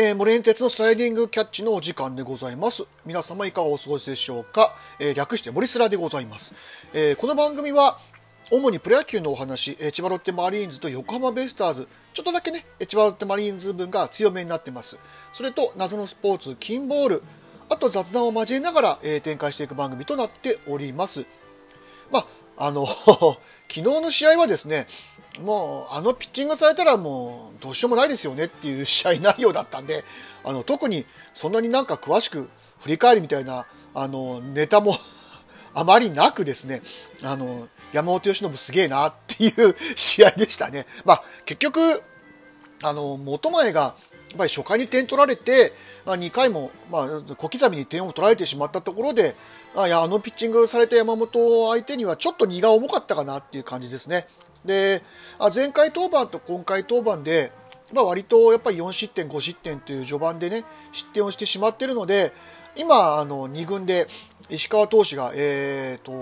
えー、モレンテツのスライディングキャッチのお時間でございます。皆様いかがお過ごしでしょうか、えー、略してモリスラでございます。えー、この番組は、主にプロ野球のお話、えー、千葉ロッテマリーンズと横浜ベイスターズ、ちょっとだけね、千葉ロッテマリーンズ分が強めになってます。それと、謎のスポーツ、金ボール、あと雑談を交えながら、えー、展開していく番組となっております。まあ、あの 昨日の試合はですね、もう、あのピッチングされたらもう、どうしようもないですよねっていう試合内容だったんで、あの、特にそんなになんか詳しく振り返りみたいな、あの、ネタも あまりなくですね、あの、山本由伸すげえなっていう試合でしたね。まあ、結局、あの、元前が、やっぱり初回に点取られて、まあ、2回も、まあ、小刻みに点を取られてしまったところで、あいやあのピッチングされた山本相手にはちょっと荷が重かったかなっていう感じですね。で、あ前回登板と今回登板で、まあ、割とやっぱり4失点、5失点という序盤でね、失点をしてしまっているので、今、あの、2軍で石川投手が、えーと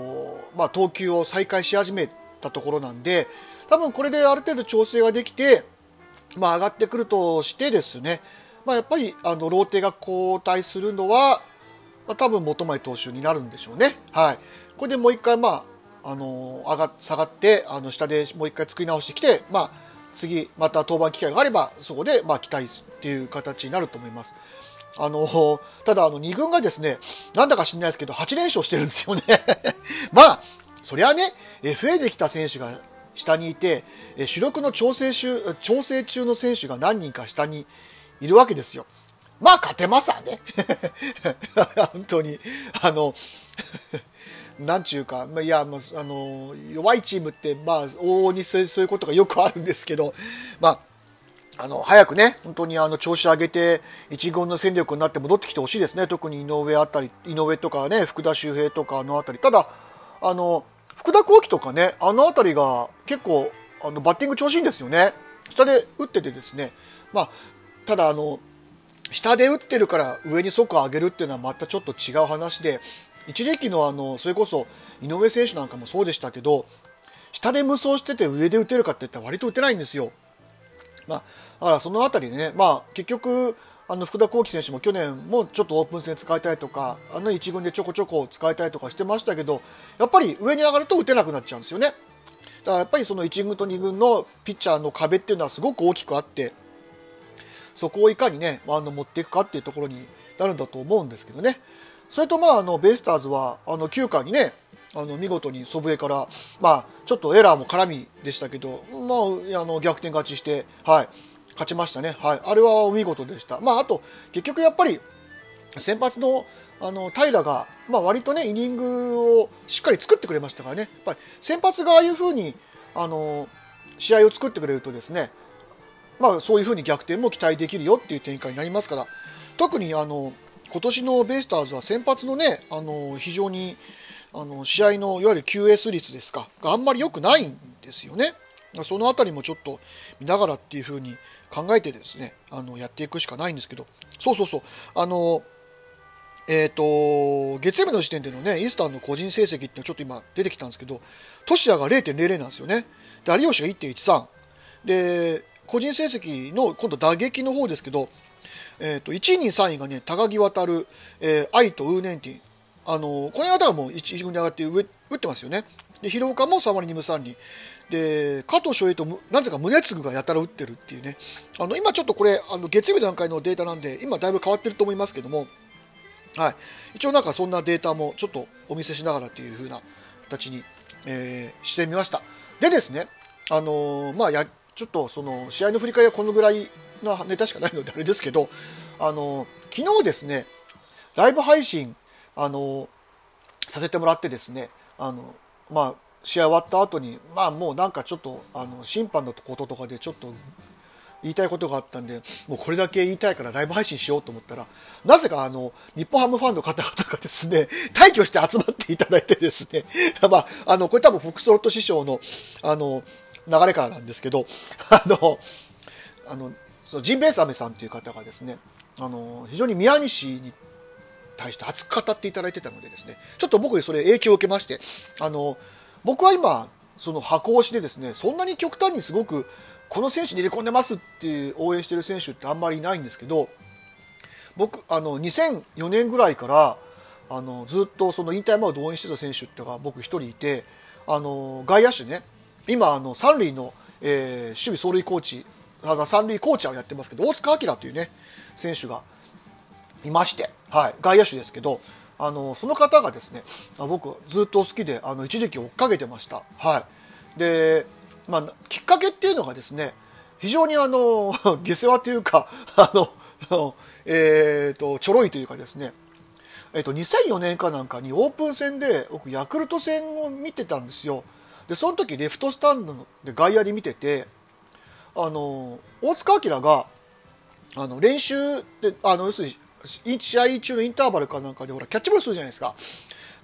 まあ、投球を再開し始めたところなんで、多分これである程度調整ができて、まあ、上がってくるとしてですね、まあ、やっぱりあのローテが交代するのは、まあ、多分元前投手になるんでしょうね。はい。これでもう一回、まあ、あの上が下がってあの下でもう一回作り直してきて、まあ、次また登板機会があればそこで、まあ、期待っていう形になると思います。あのただあの2軍がですねなんだか知らないですけど8連勝してるんですよね まあそりゃね FA で来た選手が下にいて主力の調整中調整中の選手が何人か下にいるわけですよ。まあ勝てますわね。本当に。あのなんちゅうか、まあ、いや、まあ、あの、弱いチームって、まあ、往々にそういうことがよくあるんですけど、まあ、あの、早くね、本当にあの、調子上げて、一軍の戦力になって戻ってきてほしいですね。特に井上あたり、井上とかね、福田周平とかのあたり。ただ、あの、福田幸輝とかね、あのあたりが結構、あの、バッティング調子いいんですよね。下で打っててですね、まあ、ただあの、下で打ってるから上に速上げるっていうのはまたちょっと違う話で、一時期のあの、それこそ井上選手なんかもそうでしたけど、下で無双してて上で打てるかって言ったら割と打てないんですよ。まあ、だからそのあたりでね、まあ結局、あの福田幸輝選手も去年もちょっとオープン戦使いたいとか、あの一軍でちょこちょこ使いたいとかしてましたけど、やっぱり上に上がると打てなくなっちゃうんですよね。だからやっぱりその1軍と2軍のピッチャーの壁っていうのはすごく大きくあって、そこをいかにね、あの持っていくかっていうところになるんだと思うんですけどね。それとまあ、あの、ベイスターズは、あの、9回にね、あの、見事に祖父江から、まあ、ちょっとエラーも絡みでしたけど、まあ、あの、逆転勝ちして、はい、勝ちましたね。はい。あれはお見事でした。まあ、あと、結局やっぱり、先発の、あの、平が、まあ、割とね、イニングをしっかり作ってくれましたからね。やっぱり、先発がああいう風に、あの、試合を作ってくれるとですね、まあ、そういう風に逆転も期待できるよっていう展開になりますから、特にあの、今年のベイスターズは先発のね、あの非常にあの試合のいわゆる QS 率ですか、あんまり良くないんですよね。そのあたりもちょっと見ながらっていう風に考えてですね、あのやっていくしかないんですけど、そうそうそう、あの、えっ、ー、と、月曜日の時点でのね、イースタンの個人成績っていうのちょっと今出てきたんですけど、トシアが0.00なんですよね。で、有吉が1.13。で、個人成績の今度打撃の方ですけど、えっ、ー、と、1位、2位、3位がね、高木渡る、えー、愛とウーネンティン。あの、この方はもう1軍に上がって上、打ってますよね。で、広岡も3割2分3厘。で、加藤翔平と、なぜか宗次がやたら打ってるっていうね。あの、今ちょっとこれ、あの、月曜日段階のデータなんで、今だいぶ変わってると思いますけども、はい。一応なんかそんなデータもちょっとお見せしながらっていう風な形に、えー、してみました。でですね、あのー、まあや、ちょっとその、試合の振り返りはこのぐらいなネタしかないのであれですけど、あの、昨日ですね、ライブ配信、あの、させてもらってですね、あの、まあ、試合終わった後に、まあもうなんかちょっと、あの、審判のこととかでちょっと言いたいことがあったんで、もうこれだけ言いたいからライブ配信しようと思ったら、なぜかあの、日本ハムファンの方々がですね、退去して集まっていただいてですね、まあ、あの、これ多分フォックスロット師匠の、あの、流れからなんですけど、あの、あの、そのジンベエザメさんという方がですね、あの、非常に宮西に対して熱く語っていただいてたのでですね、ちょっと僕それ影響を受けまして、あの、僕は今、その箱押しでですね、そんなに極端にすごく、この選手に入れ込んでますっていう応援してる選手ってあんまりいないんですけど、僕あの2004年ぐらいからあのずっとその引退前を応援してた選手っていうのが僕一人いてあの外野手ね今あの三塁の、えー、守備走塁コーチ三塁コーチャーをやってますけど大塚明というね選手がいまして、はい、外野手ですけどあのその方がですね僕ずっと好きであの一時期追っかけてました。はい、で、まあ、きっかけっていうのがですね非常にあの 下世話というかあの、えーと、ちょろいというかですねえっと、2004年かなんかにオープン戦で僕ヤクルト戦を見てたんですよでその時レフトスタンドで外野で見ててあの大塚明があの練習であの要するに試合中のインターバルかなんかでほらキャッチボールするじゃないですか。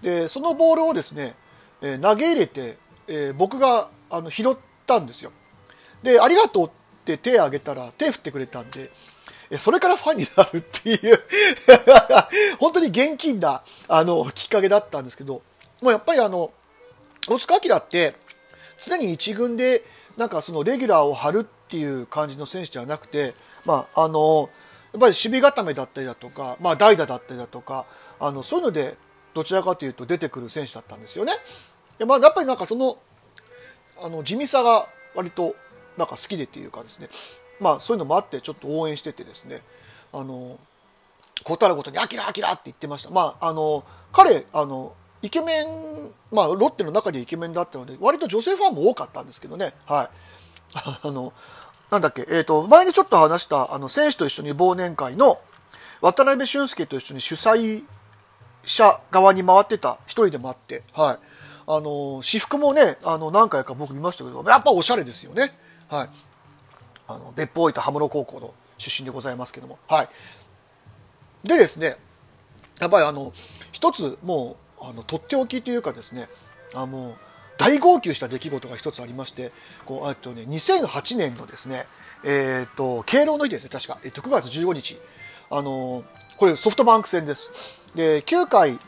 でそのボールをですね、えー、投げ入れて、えー、僕があの拾ったんですよ。でありがとうって手を挙げたら手振ってくれたんでそれからファンになるっていう 本当に現金な、あの、きっかけだったんですけど、もうやっぱりあの、大塚明って、常に一軍で、なんかそのレギュラーを張るっていう感じの選手ではなくて、まあ、あの、やっぱり守備固めだったりだとか、まあ、代打だったりだとか、あの、そういうので、どちらかというと出てくる選手だったんですよね。でまあ、やっぱりなんかその、あの、地味さが割と、なんか好きでっていうかですね、まあそういうのもあってちょっと応援しててですね。あの断るごとに「あきらあきら」って言ってました。まああの彼あのイケメンまあロッテの中でイケメンだったので割と女性ファンも多かったんですけどね。はい。あのなんだっけ？えっ、ー、と前にちょっと話したあの選手と一緒に忘年会の渡辺俊介と一緒に主催者側に回ってた一人でもあってはい。あの私服もねあの何回か僕見ましたけどやっぱおしゃれですよね。はい。あの別府大分羽室高校の出身でございますけどもはい。でですねやっぱりあの一つもうあのとっておきというかですねあの大号泣した出来事が一つありましてこうと、ね、2008年のですね、えーと、敬老の日ですね確か、えー、と9月15日。あのこれソフトバンク戦です。で9回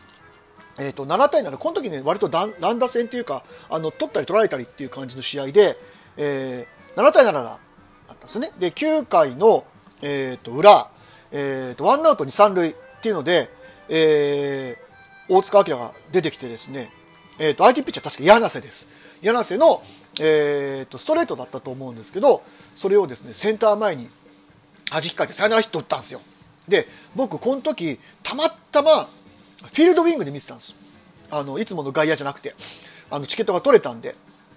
えーと、7対7この時ね割と乱打戦というかあの取ったり取られたりっていう感じの試合で、えー、7対7だったんですね。で、9回の、えー、と裏、えー、とワンアウト2、3塁っていうので、えー、大塚明が出てきてですね、えー、と相手ピッチャー確か柳瀬です。柳瀬の、えー、とストレートだったと思うんですけど、それをですね、センター前に弾き返ってサヨナラヒット打ったんですよ。で、僕、この時、たまたま、フィールドウィングで見てたんです。あの、いつもの外野じゃなくて、あの、チケットが取れたんで、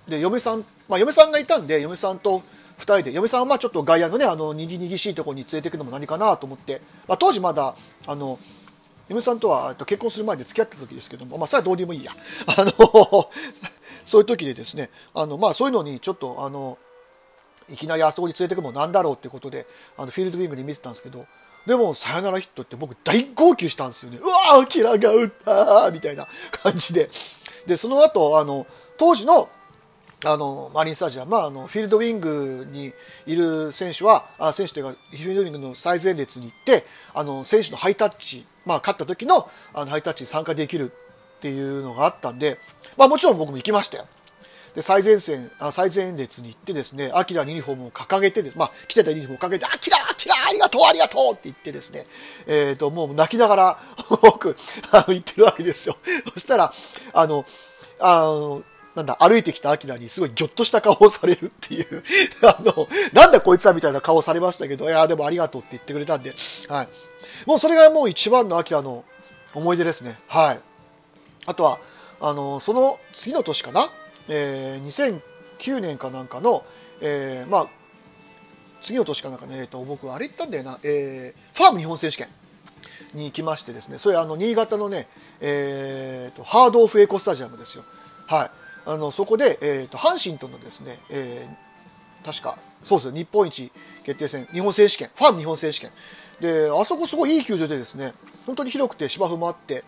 で、嫁さん、まあ、嫁さんがいたんで、嫁さんと2人で嫁さんはまあちょっと外野のねあのにぎにぎしいところに連れていくのも何かなと思って、まあ、当時まだあの嫁さんとは結婚する前で付き合ってた時ですけども、まあ、それはどうでもいいや。あの そういう時でですねあの、まあ、そういうのにちょっとあのいきなりあそこに連れてくもなんだろうってことであのフィールドウィングで見てたんですけどでもサヨナラヒットって僕大号泣したんですよね。うわーキラが打ったみたいな感じで。でその後あの当時のあのマリンスタジアム、まあ、あのフィールドウィングにいる選手はあ選手というかフィールドウィングの最前列に行ってあの選手のハイタッチ、まあ、勝った時のあのハイタッチに参加できるっていうのがあったんで、まあ、もちろん僕も行きましたよ。で最前線あ最前列に行ってですねアキラのユニフォームを掲げてです、まあ、来てたユニフォームを掲げて「アキラアキラありがとうありがとう!」って言ってですね、えーと、もう泣きながら僕あの言ってるわけですよ。そしたらあのあのなんだ、歩いてきたアキラにすごいギョッとした顔をされるっていう あの、なんだこいつはみたいな顔をされましたけど、いや、でもありがとうって言ってくれたんで、はい。もうそれがもう一番のアキラの思い出ですね。はい。あとは、あの、その次の年かな、えー、2009年かなんかの、えー、まあ、次の年かなんかね、えー、と僕、あれ行ったんだよな、えー、ファーム日本選手権に行きましてですね、それあの、新潟のね、えーと、ハードオフエコスタジアムですよ。はい。あのそこで、えーと、阪神とのですね、えー、確かそうです日本一決定戦日本選手権ファン日本選手権。であそこすごいいい球場でですね本当に広くて芝生もあって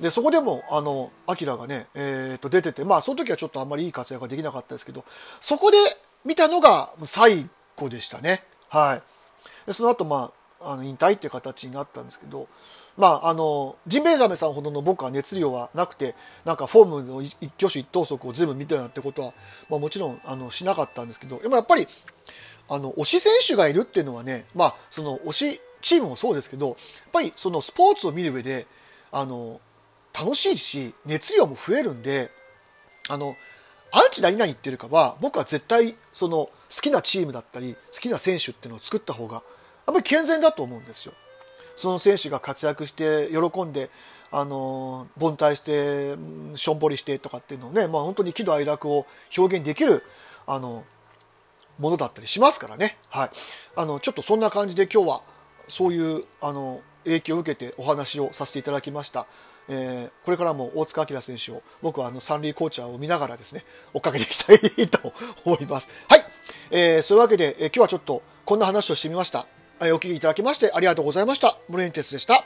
でそこでもあのアキラがね、えー、と出ててまあその時はちょっとあんまりいい活躍ができなかったですけどそこで見たのが最後でしたね。はい。でその後まああの引退っていう形になったんですけどまあ、あのジンベエザメさんほどの僕は熱量はなくてなんかフォームの一挙手一投足を全部見てるなんてことは、まあ、もちろんあのしなかったんですけどでもやっぱりあの推し選手がいるっていうのはね、まあ、その推しチームもそうですけど、やっぱりそのスポーツを見る上で、あの、楽しいし、熱量も増えるんで、あの、アンチ何々言ってるかは、僕は絶対、その、好きなチームだったり、好きな選手っていうのを作った方が、やっぱり健全だと思うんですよ。その選手が活躍して喜んで、あの、凡退して、しょんぼりしてとかっていうのをね、まあ本当に喜怒哀楽を表現できる、あの、ものだったりしますからね。はい。あの、ちょっとそんな感じで今日は、そういう、あの、影響を受けてお話をさせていただきました。えー、これからも大塚明選手を僕はあの三塁コーチャーを見ながらですね、追っかけていきたいと思います。はい。えー、そういうわけで、えー、今日はちょっとこんな話をしてみました。お聞きいただきましてありがとうございました。モレンテスでした。